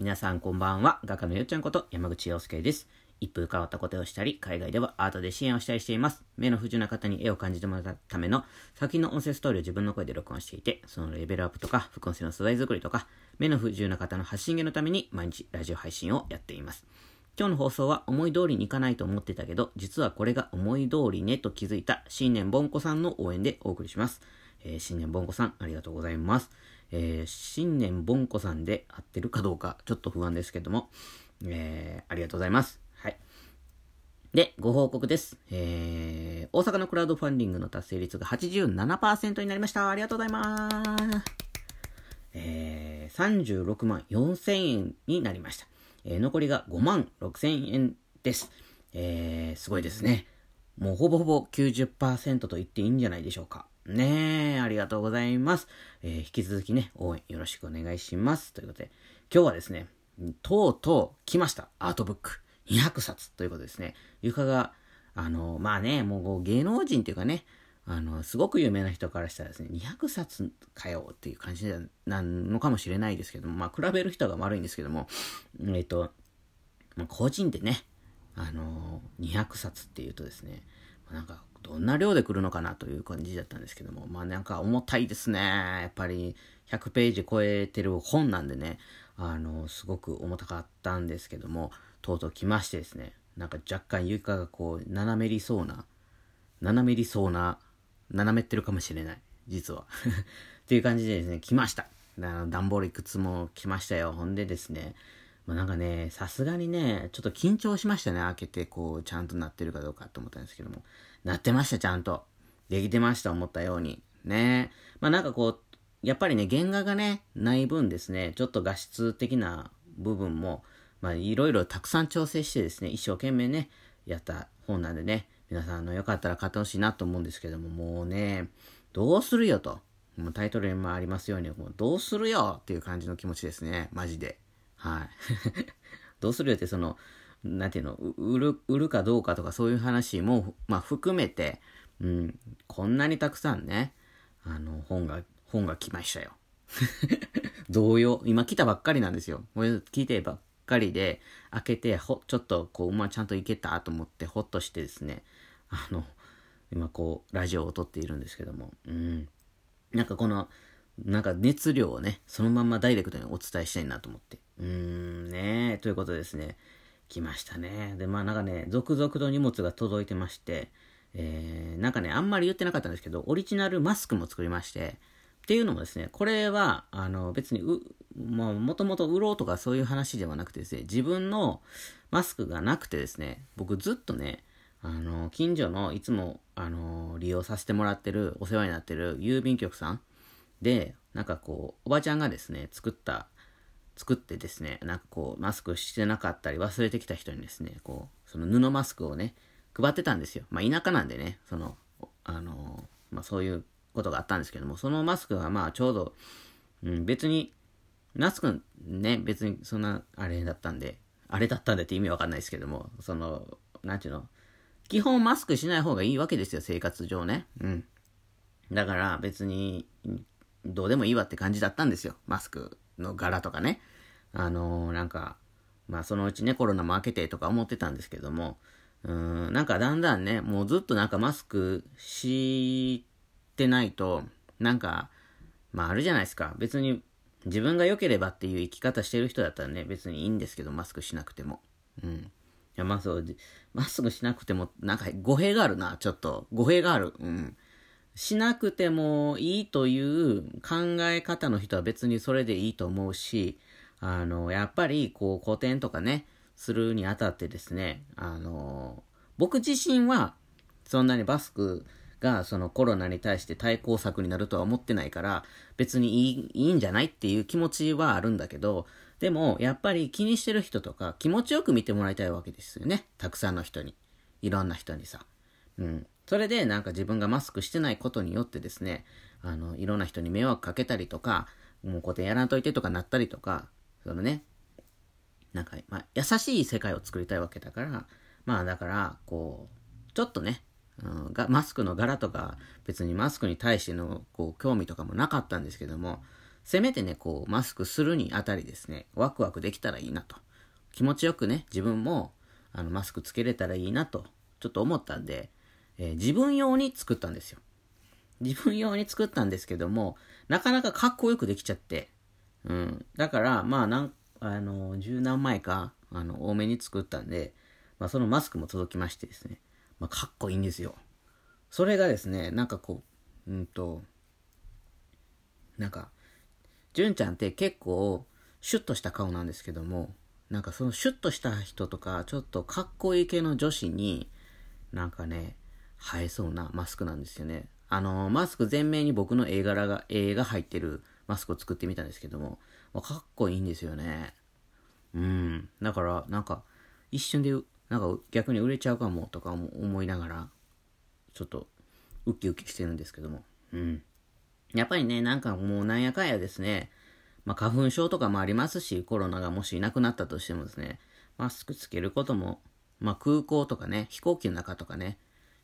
皆さんこんばんは。画家のよっちゃんこと山口洋介です。一風変わったことをしたり、海外ではアートで支援をしたりしています。目の不自由な方に絵を感じてもらうための先の音声ストーリーを自分の声で録音していて、そのレベルアップとか、副音声の素材作りとか、目の不自由な方の発信源のために毎日ラジオ配信をやっています。今日の放送は思い通りにいかないと思ってたけど、実はこれが思い通りねと気づいた新年ぼんこさんの応援でお送りします。えー、新年ぼんこさん、ありがとうございます。えー、新年ぼんこさんで合ってるかどうか、ちょっと不安ですけども、えー、ありがとうございます。はい。で、ご報告です。えー、大阪のクラウドファンディングの達成率が87%になりました。ありがとうございます。えー、36万4000円になりました。えー、残りが5万6000円です。えー、すごいですね。もうほぼほぼ90%と言っていいんじゃないでしょうか。ねえ、ありがとうございます。えー、引き続きね、応援よろしくお願いします。ということで、今日はですね、とうとう来ました。アートブック。200冊ということですね。床が、あの、まあね、もう芸能人っていうかね、あの、すごく有名な人からしたらですね、200冊かよっていう感じなのかもしれないですけども、まあ、比べる人が悪いんですけども、えっ、と、まあ、個人でね、あの、200冊っていうとですね、なんか、どんな量で来るのかなという感じだったんですけども、まあなんか重たいですね。やっぱり100ページ超えてる本なんでね、あの、すごく重たかったんですけども、とうとう来ましてですね、なんか若干床がこう、斜めりそうな、斜めりそうな、斜めってるかもしれない。実は。っていう感じでですね、来ました。段ボールいくつも来ましたよ。ほんでですね、まあ、なんかね、さすがにね、ちょっと緊張しましたね。開けて、こう、ちゃんとなってるかどうかと思ったんですけども。なってました、ちゃんと。できてました、思ったように。ね。まあなんかこう、やっぱりね、原画がね、ない分ですね、ちょっと画質的な部分も、まあいろいろたくさん調整してですね、一生懸命ね、やった本なんでね、皆さん、あの、よかったら買ってほしいなと思うんですけども、もうね、どうするよと。もうタイトルにもありますように、もうどうするよっていう感じの気持ちですね、マジで。はい。どうするよって、その、なんていうの、売る、売るかどうかとかそういう話も、まあ含めて、うん、こんなにたくさんね、あの、本が、本が来ましたよ。同様、今来たばっかりなんですよ。これ聞いてばっかりで、開けて、ほ、ちょっと、こう、まあ、ちゃんといけたと思って、ほっとしてですね、あの、今こう、ラジオを撮っているんですけども、うん。なんかこの、なんか熱量をね、そのままダイレクトにお伝えしたいなと思って。うーん、ねということですね。来ましたね。で、まあなんかね、続々と荷物が届いてまして、えー、なんかね、あんまり言ってなかったんですけど、オリジナルマスクも作りまして、っていうのもですね、これは、あの、別に、う、まあ、もともと売ろうとかそういう話ではなくてですね、自分のマスクがなくてですね、僕ずっとね、あの、近所のいつも、あの、利用させてもらってる、お世話になってる郵便局さんで、なんかこう、おばちゃんがですね、作った、作ってですね、なんかこう、マスクしてなかったり忘れてきた人にですね、こう、その布マスクをね、配ってたんですよ。まあ、田舎なんでね、その、あの、まあ、そういうことがあったんですけども、そのマスクがまあ、ちょうど、うん、別に、マスクね、別にそんな、あれだったんで、あれだったんでって意味わかんないですけども、その、なんていうの、基本マスクしない方がいいわけですよ、生活上ね。うん。だから別に、どうでもいいわって感じだったんですよ。マスクの柄とかね。あのー、なんか、まあそのうちね、コロナも明けてとか思ってたんですけども、うん、なんかだんだんね、もうずっとなんかマスクしてないと、なんか、まああるじゃないですか。別に自分が良ければっていう生き方してる人だったらね、別にいいんですけど、マスクしなくても。うん。いや、まあそう、マスクしなくても、なんか語弊があるな、ちょっと。語弊がある。うん。しなくてもいいという考え方の人は別にそれでいいと思うし、あの、やっぱり、こう、古典とかね、するにあたってですね、あの、僕自身は、そんなにマスクが、そのコロナに対して対抗策になるとは思ってないから、別にいい、いいんじゃないっていう気持ちはあるんだけど、でも、やっぱり気にしてる人とか、気持ちよく見てもらいたいわけですよね。たくさんの人に。いろんな人にさ。うん。それでなんか自分がマスクしてないことによってですね、あの、いろんな人に迷惑かけたりとか、もうこうやってやらんといてとかなったりとか、そのね、なんか、まあ、優しい世界を作りたいわけだから、まあだから、こう、ちょっとね、うん、がマスクの柄とか、別にマスクに対してのこう興味とかもなかったんですけども、せめてね、こう、マスクするにあたりですね、ワクワクできたらいいなと。気持ちよくね、自分も、あの、マスクつけれたらいいなと、ちょっと思ったんで、えー、自分用に作ったんですよ。自分用に作ったんですけども、なかなかかっこよくできちゃって、うん。だから、まあ、なん、あの、十何枚か、あの、多めに作ったんで、まあ、そのマスクも届きましてですね、まあ、かっこいいんですよ。それがですね、なんかこう、うんと、なんか、純ちゃんって結構、シュッとした顔なんですけども、なんかそのシュッとした人とか、ちょっとかっこいい系の女子に、なんかね、映えそうなマスクなんですよね。あの、マスク全面に僕の絵柄が、絵が入ってるマスクを作ってみたんですけどもま、かっこいいんですよね。うん。だから、なんか、一瞬で、なんか逆に売れちゃうかもとか思いながら、ちょっと、ウキウキしてるんですけども。うん。やっぱりね、なんかもうなんやかんやですね、まあ花粉症とかもありますし、コロナがもしいなくなったとしてもですね、マスクつけることも、まあ空港とかね、飛行機の中とかね、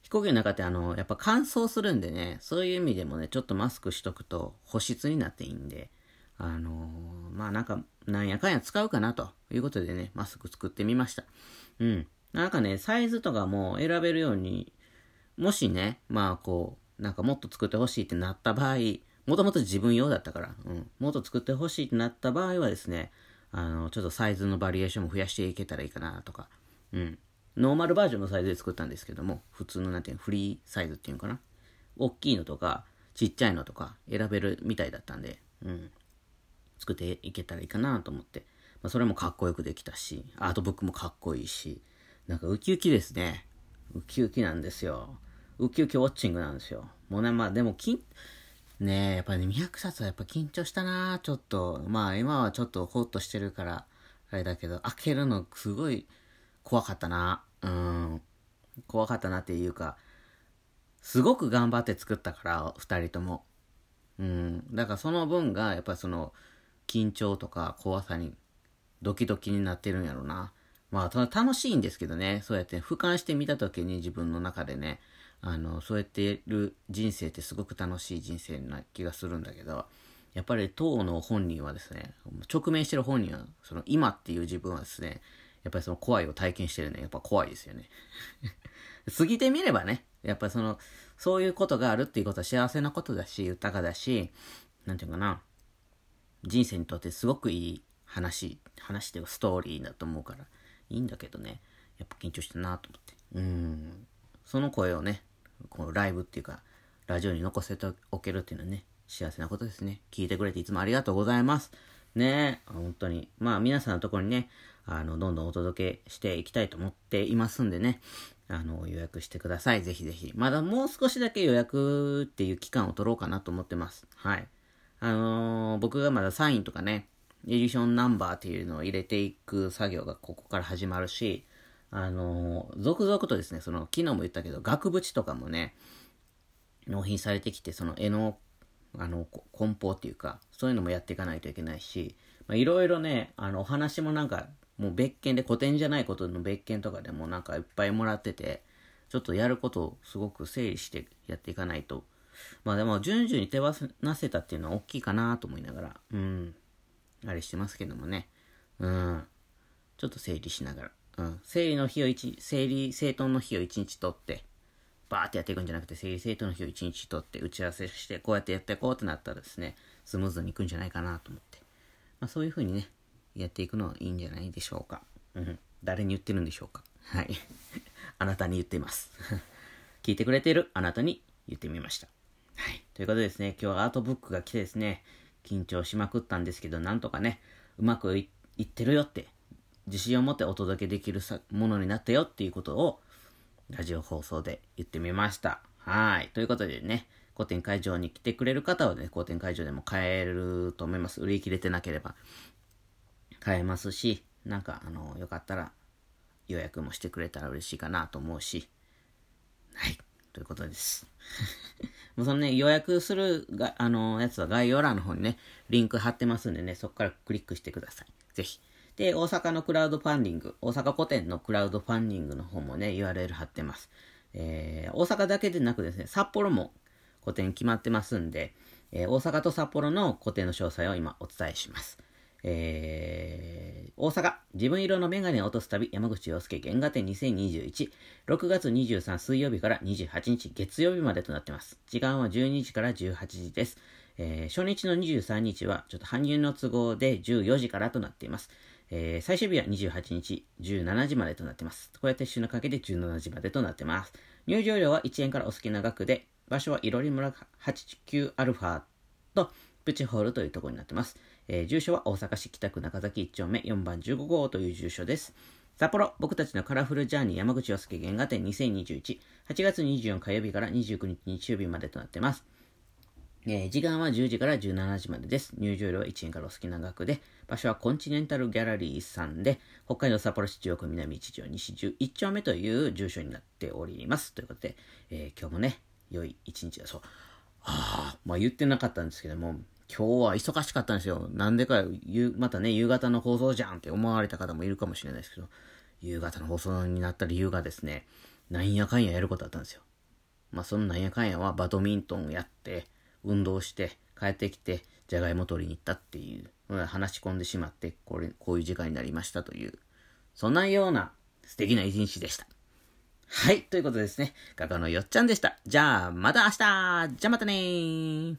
飛行機の中ってあの、やっぱ乾燥するんでね、そういう意味でもね、ちょっとマスクしとくと保湿になっていいんで、あのー、まあなんか、なんやかんや使うかなということでね、マスク作ってみました。うん。なんかね、サイズとかも選べるように、もしね、まあこう、なんかもっと作ってほしいってなった場合、もともと自分用だったから、うん、もっと作ってほしいってなった場合はですね、あの、ちょっとサイズのバリエーションも増やしていけたらいいかなとか、うん。ノーマルバージョンのサイズで作ったんですけども、普通のなんていうの、フリーサイズっていうのかな？大きいのとか、ちっちゃいのとか選べるみたいだったんで、うん。作っていけたらいいかなと思って。まあ、それもかっこよくできたし、アートブックもかっこいいし、なんかウキウキですね。ウキウキなんですよ。ウキウキウォッチングなんですよ。もうね、まあでも、きねえ、やっぱり、ね、200冊はやっぱ緊張したなちょっと。まあ今はちょっとホッとしてるから、あれだけど、開けるのすごい怖かったな。うん。怖かったなっていうか、すごく頑張って作ったから、二人とも。うん。だからその分が、やっぱその、緊張とか怖さに、ドキドキになってるんやろな。まあ、楽しいんですけどね。そうやって俯瞰してみたときに自分の中でね、あの、そうやってる人生ってすごく楽しい人生な気がするんだけど、やっぱり当の本人はですね、直面してる本人は、その今っていう自分はですね、やっぱりその怖いを体験してるね、やっぱ怖いですよね。過ぎてみればね、やっぱりその、そういうことがあるっていうことは幸せなことだし、豊かだし、なんていうかな、人生にとってすごくいい話、話っていうかストーリーだと思うから、いいんだけどね、やっぱ緊張したなと思って。うん。その声をね、このライブっていうか、ラジオに残せておけるっていうのはね、幸せなことですね。聞いてくれていつもありがとうございます。ねえ本当に。まあ皆さんのところにね、あの、どんどんお届けしていきたいと思っていますんでね、あの、予約してください。ぜひぜひ。まだもう少しだけ予約っていう期間を取ろうかなと思ってます。はい。あのー、僕がまだサインとかね、エディションナンバーっていうのを入れていく作業がここから始まるし、あのー、続々とですね、その、昨日も言ったけど、額縁とかもね、納品されてきて、その絵の、あの、梱包っていうか、そういうのもやっていかないといけないし、まいろいろね、あの、お話もなんか、もう別件で古典じゃないことの別件とかでもなんかいっぱいもらってて、ちょっとやることをすごく整理してやっていかないと。まあでも、順々に手放せたっていうのは大きいかなと思いながら、うん、あれしてますけどもね。うん、ちょっと整理しながら。うん。整理の日を一、整理整頓の日を一日取って、バーってやっていくんじゃなくて、整理整頓の日を一日取って、打ち合わせして、こうやってやっていこうってなったらですね、スムーズにいくんじゃないかなと思って。まあそういう風にね、やっていくのはいいんじゃないでしょうか。うん。誰に言ってるんでしょうか。はい。あなたに言っています。聞いてくれているあなたに言ってみました。はい。ということでですね、今日はアートブックが来てですね、緊張しまくったんですけど、なんとかね、うまくいってるよって自信を持ってお届けできるものになったよっていうことを、ラジオ放送で言ってみました。はい。ということでね、古典会場に来てくれる方はね、古典会場でも買えると思います。売り切れてなければ買えますし、なんか、あの、よかったら予約もしてくれたら嬉しいかなと思うし、はい。ということです。もうそのね、予約するが、あの、やつは概要欄の方にね、リンク貼ってますんでね、そこからクリックしてください。ぜひ。で、大阪のクラウドファンディング、大阪古典のクラウドファンディングの方もね、URL 貼ってます。えー、大阪だけでなくですね、札幌も古典決まってますんで、えー、大阪と札幌の固定の詳細を今お伝えします。えー、大阪、自分色のメガネを落とす旅、山口洋介原画展2021、6月23水曜日から28日月曜日までとなっています。時間は12時から18時です。えー、初日の23日は、ちょっと搬入の都合で14時からとなっています。えー、最終日は28日17時までとなっています。こうやって週のかけで17時までとなっています。入場料は1円からお好きな額で、場所はいろり村 89α とプチホールというところになっています。えー、住所は大阪市北区中崎1丁目4番15号という住所です。札幌、僕たちのカラフルジャーニー山口洋介原画展2021、8月24火曜日から29日日曜日までとなっています。えー、時間は10時から17時までです。入場料は1円からお好きな額で、場所はコンチネンタルギャラリーさんで、北海道札幌市中央区南一条西11丁目という住所になっております。ということで、えー、今日もね、良い一日だそう。ああ、まあ言ってなかったんですけども、今日は忙しかったんですよ。なんでか、またね、夕方の放送じゃんって思われた方もいるかもしれないですけど、夕方の放送になった理由がですね、なんやかんややることだったんですよ。まあそのなんやかんやはバドミントンをやって、運動して、帰ってきて、じゃがいも取りに行ったっていう、話し込んでしまって、これ、こういう時間になりましたという、そんなような素敵な一日でした。はい、ということですね。画家のよっちゃんでした。じゃあ、また明日じゃあまたねー